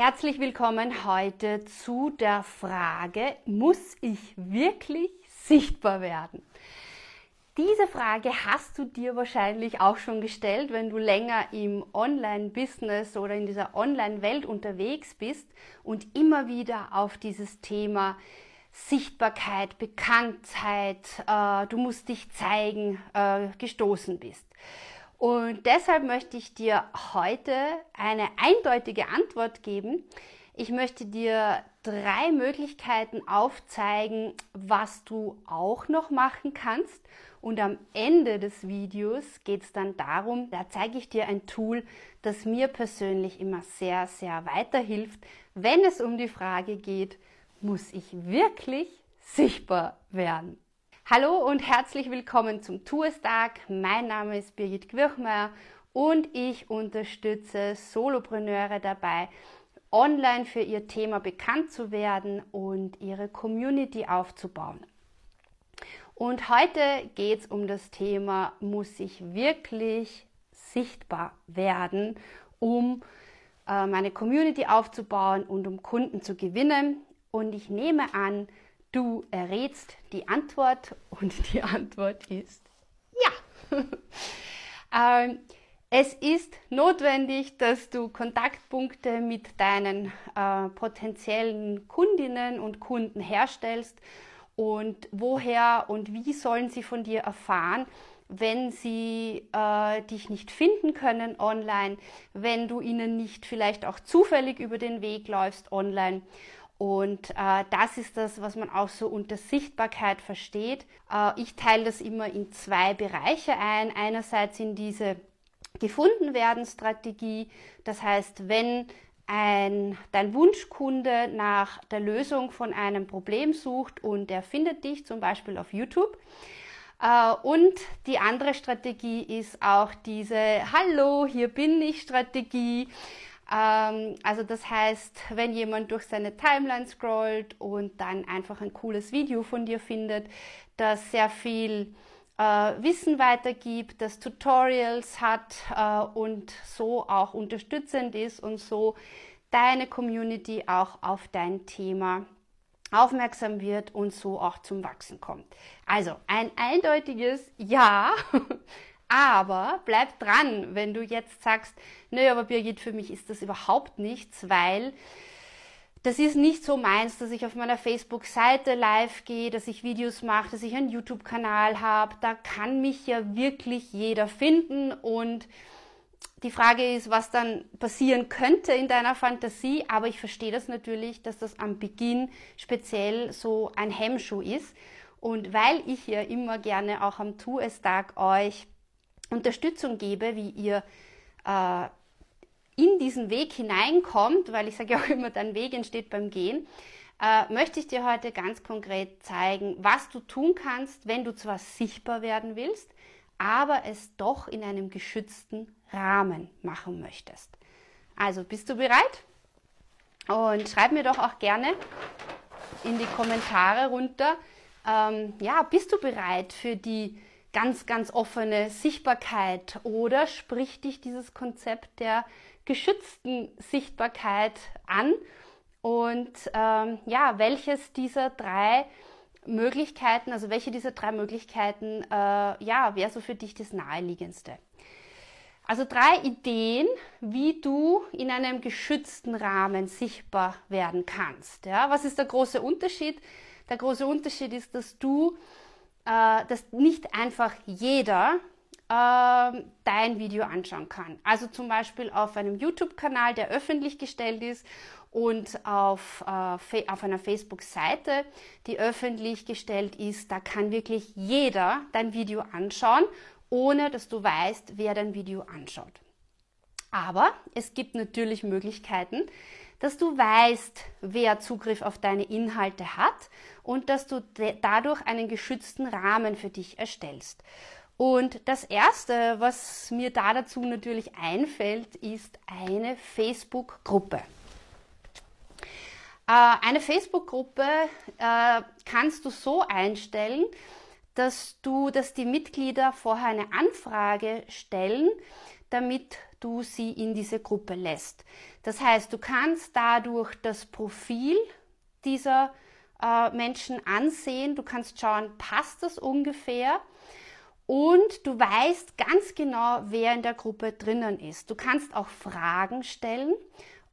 Herzlich willkommen heute zu der Frage, muss ich wirklich sichtbar werden? Diese Frage hast du dir wahrscheinlich auch schon gestellt, wenn du länger im Online-Business oder in dieser Online-Welt unterwegs bist und immer wieder auf dieses Thema Sichtbarkeit, Bekanntheit, äh, du musst dich zeigen, äh, gestoßen bist. Und deshalb möchte ich dir heute eine eindeutige Antwort geben. Ich möchte dir drei Möglichkeiten aufzeigen, was du auch noch machen kannst. Und am Ende des Videos geht es dann darum, da zeige ich dir ein Tool, das mir persönlich immer sehr, sehr weiterhilft, wenn es um die Frage geht, muss ich wirklich sichtbar werden? Hallo und herzlich willkommen zum Tourstag. Mein Name ist Birgit Quirchmeier und ich unterstütze Solopreneure dabei, online für ihr Thema bekannt zu werden und ihre Community aufzubauen. Und heute geht es um das Thema, muss ich wirklich sichtbar werden, um äh, meine Community aufzubauen und um Kunden zu gewinnen. Und ich nehme an, Du errätst die Antwort und die Antwort ist ja. ähm, es ist notwendig, dass du Kontaktpunkte mit deinen äh, potenziellen Kundinnen und Kunden herstellst. Und woher und wie sollen sie von dir erfahren, wenn sie äh, dich nicht finden können online, wenn du ihnen nicht vielleicht auch zufällig über den Weg läufst online? Und äh, das ist das, was man auch so unter Sichtbarkeit versteht. Äh, ich teile das immer in zwei Bereiche ein. Einerseits in diese gefunden werden Strategie. Das heißt, wenn ein, dein Wunschkunde nach der Lösung von einem Problem sucht und er findet dich zum Beispiel auf YouTube. Äh, und die andere Strategie ist auch diese Hallo, hier bin ich Strategie. Ähm, also das heißt, wenn jemand durch seine Timeline scrollt und dann einfach ein cooles Video von dir findet, das sehr viel äh, Wissen weitergibt, das Tutorials hat äh, und so auch unterstützend ist und so deine Community auch auf dein Thema aufmerksam wird und so auch zum Wachsen kommt. Also ein eindeutiges Ja Aber bleib dran, wenn du jetzt sagst, nö, aber Birgit, für mich ist das überhaupt nichts, weil das ist nicht so meins, dass ich auf meiner Facebook-Seite live gehe, dass ich Videos mache, dass ich einen YouTube-Kanal habe. Da kann mich ja wirklich jeder finden und die Frage ist, was dann passieren könnte in deiner Fantasie, aber ich verstehe das natürlich, dass das am Beginn speziell so ein Hemmschuh ist. Und weil ich ja immer gerne auch am Tu-es-Tag euch Unterstützung gebe, wie ihr äh, in diesen Weg hineinkommt, weil ich sage ja auch immer, dein Weg entsteht beim Gehen, äh, möchte ich dir heute ganz konkret zeigen, was du tun kannst, wenn du zwar sichtbar werden willst, aber es doch in einem geschützten Rahmen machen möchtest. Also bist du bereit? Und schreib mir doch auch gerne in die Kommentare runter, ähm, ja, bist du bereit für die ganz, ganz offene Sichtbarkeit oder spricht dich dieses Konzept der geschützten Sichtbarkeit an? Und ähm, ja, welches dieser drei Möglichkeiten, also welche dieser drei Möglichkeiten, äh, ja, wäre so für dich das naheliegendste? Also drei Ideen, wie du in einem geschützten Rahmen sichtbar werden kannst. Ja, was ist der große Unterschied? Der große Unterschied ist, dass du äh, dass nicht einfach jeder äh, dein Video anschauen kann. Also zum Beispiel auf einem YouTube-Kanal, der öffentlich gestellt ist und auf, äh, auf einer Facebook-Seite, die öffentlich gestellt ist, da kann wirklich jeder dein Video anschauen, ohne dass du weißt, wer dein Video anschaut. Aber es gibt natürlich Möglichkeiten, dass du weißt, wer Zugriff auf deine Inhalte hat und dass du dadurch einen geschützten Rahmen für dich erstellst. Und das Erste, was mir da dazu natürlich einfällt, ist eine Facebook-Gruppe. Äh, eine Facebook-Gruppe äh, kannst du so einstellen, dass du, dass die Mitglieder vorher eine Anfrage stellen, damit du sie in diese Gruppe lässt. Das heißt, du kannst dadurch das Profil dieser äh, Menschen ansehen, du kannst schauen, passt das ungefähr und du weißt ganz genau, wer in der Gruppe drinnen ist. Du kannst auch Fragen stellen,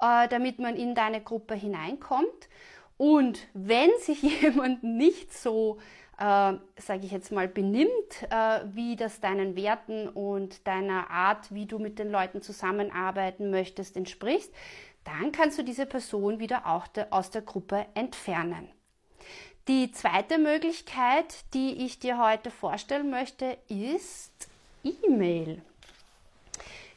äh, damit man in deine Gruppe hineinkommt. Und wenn sich jemand nicht so sage ich jetzt mal, benimmt, äh, wie das deinen Werten und deiner Art, wie du mit den Leuten zusammenarbeiten möchtest, entspricht, dann kannst du diese Person wieder auch aus der Gruppe entfernen. Die zweite Möglichkeit, die ich dir heute vorstellen möchte, ist E-Mail.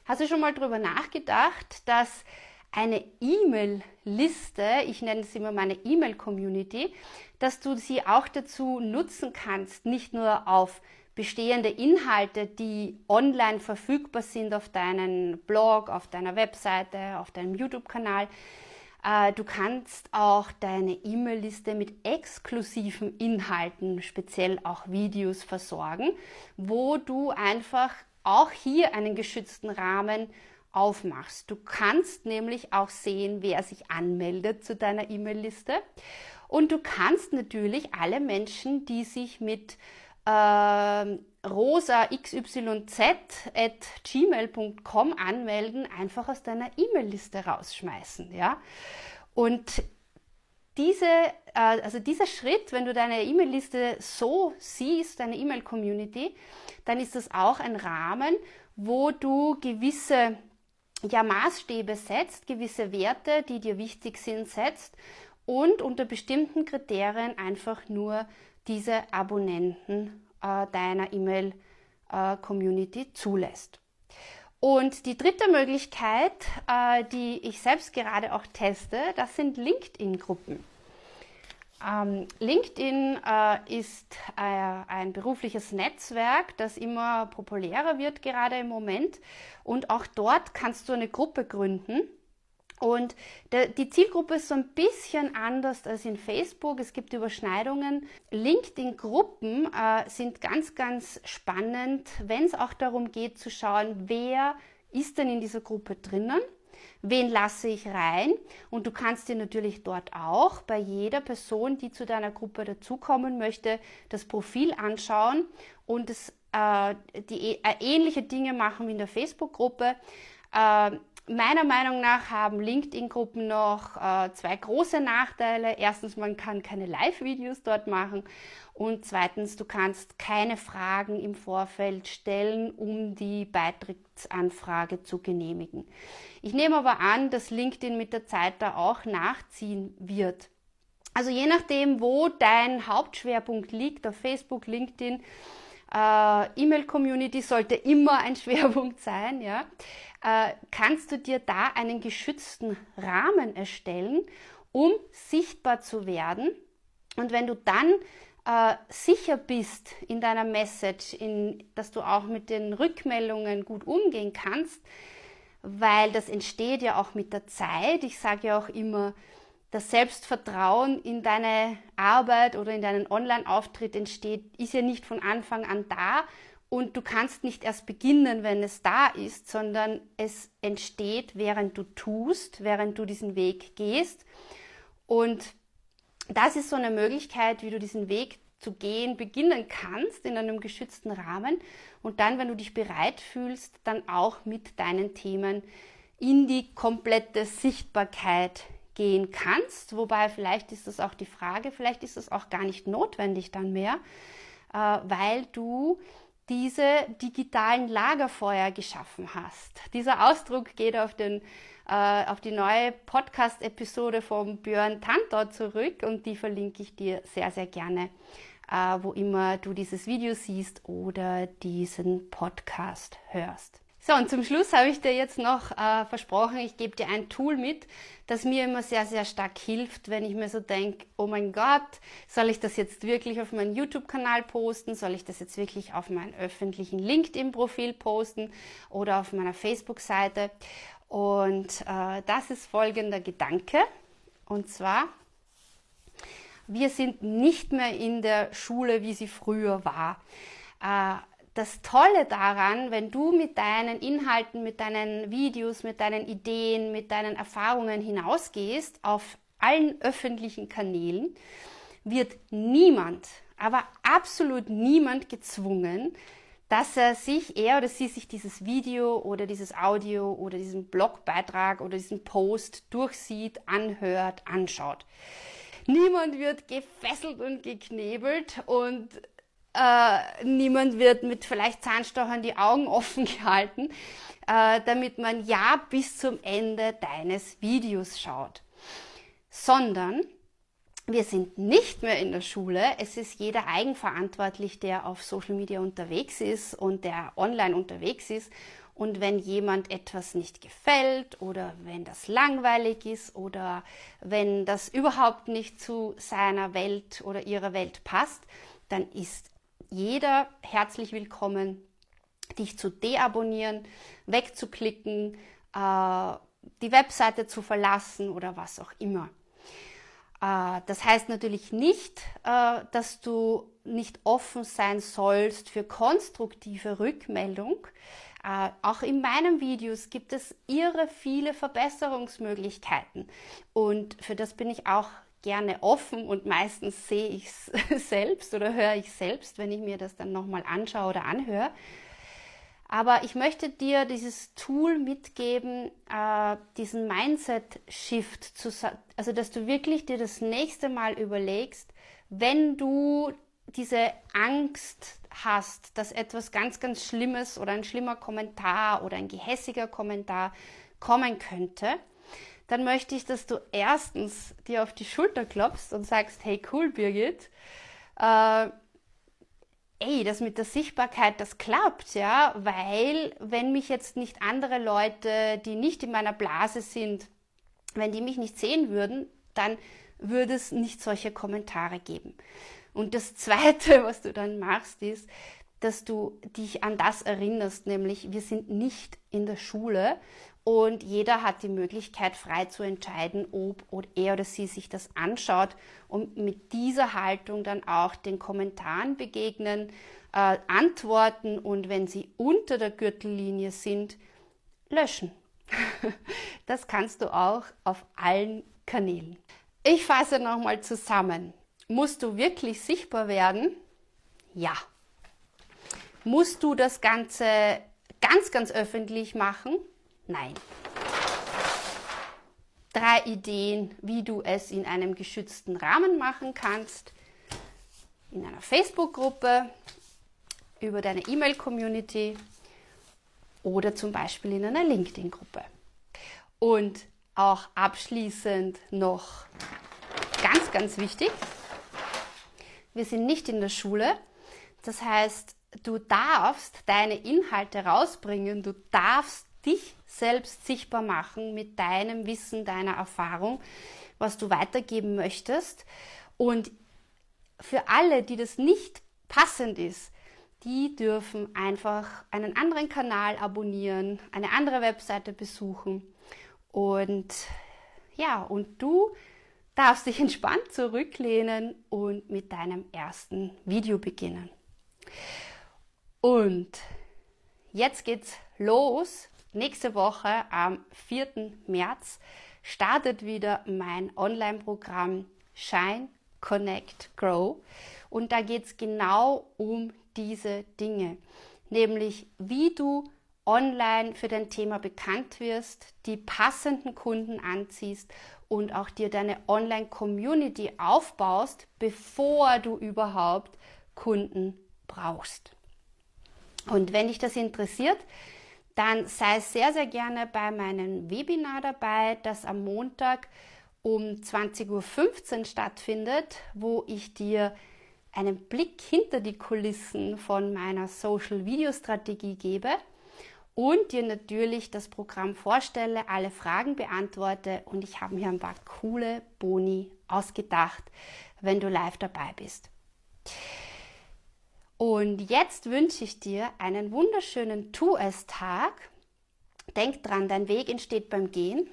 Hast du schon mal darüber nachgedacht, dass eine E-Mail-Liste, ich nenne es immer meine E-Mail-Community, dass du sie auch dazu nutzen kannst, nicht nur auf bestehende Inhalte, die online verfügbar sind auf deinem Blog, auf deiner Webseite, auf deinem YouTube-Kanal. Äh, du kannst auch deine E-Mail-Liste mit exklusiven Inhalten, speziell auch Videos versorgen, wo du einfach auch hier einen geschützten Rahmen aufmachst. Du kannst nämlich auch sehen, wer sich anmeldet zu deiner E-Mail-Liste. Und du kannst natürlich alle Menschen, die sich mit äh, rosaxyz.gmail.com anmelden, einfach aus deiner E-Mail-Liste rausschmeißen. Ja? Und diese, äh, also dieser Schritt, wenn du deine E-Mail-Liste so siehst, deine E-Mail-Community, dann ist das auch ein Rahmen, wo du gewisse ja, Maßstäbe setzt, gewisse Werte, die dir wichtig sind, setzt und unter bestimmten Kriterien einfach nur diese Abonnenten äh, deiner E-Mail-Community äh, zulässt. Und die dritte Möglichkeit, äh, die ich selbst gerade auch teste, das sind LinkedIn-Gruppen. Ähm, LinkedIn äh, ist äh, ein berufliches Netzwerk, das immer populärer wird gerade im Moment. Und auch dort kannst du eine Gruppe gründen. Und der, die Zielgruppe ist so ein bisschen anders als in Facebook. Es gibt Überschneidungen. LinkedIn-Gruppen äh, sind ganz, ganz spannend, wenn es auch darum geht zu schauen, wer ist denn in dieser Gruppe drinnen wen lasse ich rein. Und du kannst dir natürlich dort auch bei jeder Person, die zu deiner Gruppe dazukommen möchte, das Profil anschauen und das, äh, die äh, ähnliche Dinge machen wie in der Facebook-Gruppe. Äh, meiner Meinung nach haben LinkedIn-Gruppen noch äh, zwei große Nachteile. Erstens, man kann keine Live-Videos dort machen und zweitens, du kannst keine Fragen im Vorfeld stellen, um die Beitrittsanfrage zu genehmigen. Ich nehme aber an, dass LinkedIn mit der Zeit da auch nachziehen wird. Also je nachdem, wo dein Hauptschwerpunkt liegt, auf Facebook, LinkedIn, äh, E-Mail-Community sollte immer ein Schwerpunkt sein, ja äh, kannst du dir da einen geschützten Rahmen erstellen, um sichtbar zu werden. Und wenn du dann äh, sicher bist in deiner Message, in, dass du auch mit den Rückmeldungen gut umgehen kannst, weil das entsteht ja auch mit der Zeit. Ich sage ja auch immer, das Selbstvertrauen in deine Arbeit oder in deinen Online-Auftritt entsteht, ist ja nicht von Anfang an da, und du kannst nicht erst beginnen, wenn es da ist, sondern es entsteht, während du tust, während du diesen Weg gehst. Und das ist so eine Möglichkeit, wie du diesen Weg zu gehen beginnen kannst in einem geschützten Rahmen und dann, wenn du dich bereit fühlst, dann auch mit deinen Themen in die komplette Sichtbarkeit gehen kannst. Wobei vielleicht ist das auch die Frage, vielleicht ist es auch gar nicht notwendig dann mehr, äh, weil du diese digitalen Lagerfeuer geschaffen hast. Dieser Ausdruck geht auf, den, äh, auf die neue Podcast-Episode von Björn Tantor zurück und die verlinke ich dir sehr, sehr gerne, äh, wo immer du dieses Video siehst oder diesen Podcast hörst. So, und zum Schluss habe ich dir jetzt noch äh, versprochen, ich gebe dir ein Tool mit, das mir immer sehr, sehr stark hilft, wenn ich mir so denke, oh mein Gott, soll ich das jetzt wirklich auf meinen YouTube-Kanal posten? Soll ich das jetzt wirklich auf meinen öffentlichen LinkedIn-Profil posten oder auf meiner Facebook-Seite? Und äh, das ist folgender Gedanke. Und zwar, wir sind nicht mehr in der Schule, wie sie früher war. Äh, das Tolle daran, wenn du mit deinen Inhalten, mit deinen Videos, mit deinen Ideen, mit deinen Erfahrungen hinausgehst auf allen öffentlichen Kanälen, wird niemand, aber absolut niemand gezwungen, dass er sich, er oder sie sich dieses Video oder dieses Audio oder diesen Blogbeitrag oder diesen Post durchsieht, anhört, anschaut. Niemand wird gefesselt und geknebelt und äh, niemand wird mit vielleicht Zahnstochern die Augen offen gehalten, äh, damit man ja bis zum Ende deines Videos schaut. Sondern wir sind nicht mehr in der Schule. Es ist jeder eigenverantwortlich, der auf Social Media unterwegs ist und der online unterwegs ist. Und wenn jemand etwas nicht gefällt oder wenn das langweilig ist oder wenn das überhaupt nicht zu seiner Welt oder ihrer Welt passt, dann ist jeder herzlich willkommen, dich zu deabonnieren, wegzuklicken, äh, die Webseite zu verlassen oder was auch immer. Äh, das heißt natürlich nicht, äh, dass du nicht offen sein sollst für konstruktive Rückmeldung. Äh, auch in meinen Videos gibt es irre viele Verbesserungsmöglichkeiten und für das bin ich auch gerne offen und meistens sehe ich es selbst oder höre ich selbst, wenn ich mir das dann nochmal anschaue oder anhöre. Aber ich möchte dir dieses Tool mitgeben, äh, diesen Mindset-Shift, also dass du wirklich dir das nächste Mal überlegst, wenn du diese Angst hast, dass etwas ganz, ganz Schlimmes oder ein schlimmer Kommentar oder ein gehässiger Kommentar kommen könnte, dann möchte ich, dass du erstens dir auf die Schulter klopfst und sagst, hey cool Birgit, äh, ey, das mit der Sichtbarkeit, das klappt, ja, weil wenn mich jetzt nicht andere Leute, die nicht in meiner Blase sind, wenn die mich nicht sehen würden, dann würde es nicht solche Kommentare geben. Und das Zweite, was du dann machst, ist, dass du dich an das erinnerst, nämlich wir sind nicht in der Schule und jeder hat die Möglichkeit, frei zu entscheiden, ob er oder sie sich das anschaut und mit dieser Haltung dann auch den Kommentaren begegnen, äh, antworten und wenn sie unter der Gürtellinie sind, löschen. das kannst du auch auf allen Kanälen. Ich fasse nochmal zusammen. Musst du wirklich sichtbar werden? Ja. Musst du das Ganze ganz, ganz öffentlich machen? Nein. Drei Ideen, wie du es in einem geschützten Rahmen machen kannst. In einer Facebook-Gruppe, über deine E-Mail-Community oder zum Beispiel in einer LinkedIn-Gruppe. Und auch abschließend noch ganz, ganz wichtig, wir sind nicht in der Schule. Das heißt, du darfst deine Inhalte rausbringen, du darfst dich selbst sichtbar machen mit deinem Wissen, deiner Erfahrung, was du weitergeben möchtest. Und für alle, die das nicht passend ist, die dürfen einfach einen anderen Kanal abonnieren, eine andere Webseite besuchen und ja, und du darfst dich entspannt zurücklehnen und mit deinem ersten Video beginnen. Und jetzt geht's los Nächste Woche am 4. März startet wieder mein Online-Programm Shine, Connect, Grow. Und da geht es genau um diese Dinge, nämlich wie du online für dein Thema bekannt wirst, die passenden Kunden anziehst und auch dir deine Online-Community aufbaust, bevor du überhaupt Kunden brauchst. Und wenn dich das interessiert, dann sei sehr, sehr gerne bei meinem Webinar dabei, das am Montag um 20.15 Uhr stattfindet, wo ich dir einen Blick hinter die Kulissen von meiner Social Video Strategie gebe und dir natürlich das Programm vorstelle, alle Fragen beantworte und ich habe mir ein paar coole Boni ausgedacht, wenn du live dabei bist. Und jetzt wünsche ich dir einen wunderschönen Tu-es-Tag. Denk dran, dein Weg entsteht beim Gehen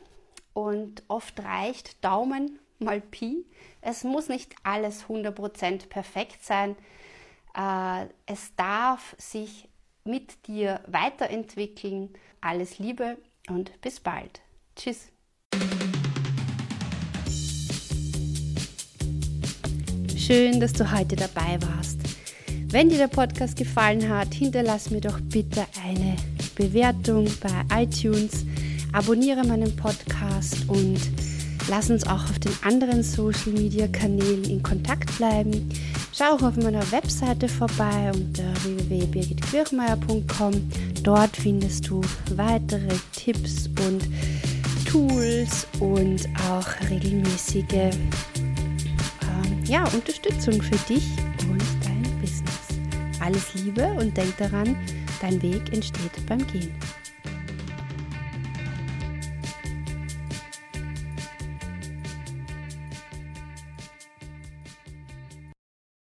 und oft reicht Daumen mal Pi. Es muss nicht alles 100% perfekt sein. Äh, es darf sich mit dir weiterentwickeln. Alles Liebe und bis bald. Tschüss. Schön, dass du heute dabei warst. Wenn dir der Podcast gefallen hat, hinterlass mir doch bitte eine Bewertung bei iTunes, abonniere meinen Podcast und lass uns auch auf den anderen Social Media Kanälen in Kontakt bleiben. Schau auch auf meiner Webseite vorbei unter www.birgitquirchmeier.com. Dort findest du weitere Tipps und Tools und auch regelmäßige ähm, ja, Unterstützung für dich und. Alles Liebe und denk daran, dein Weg entsteht beim Gehen.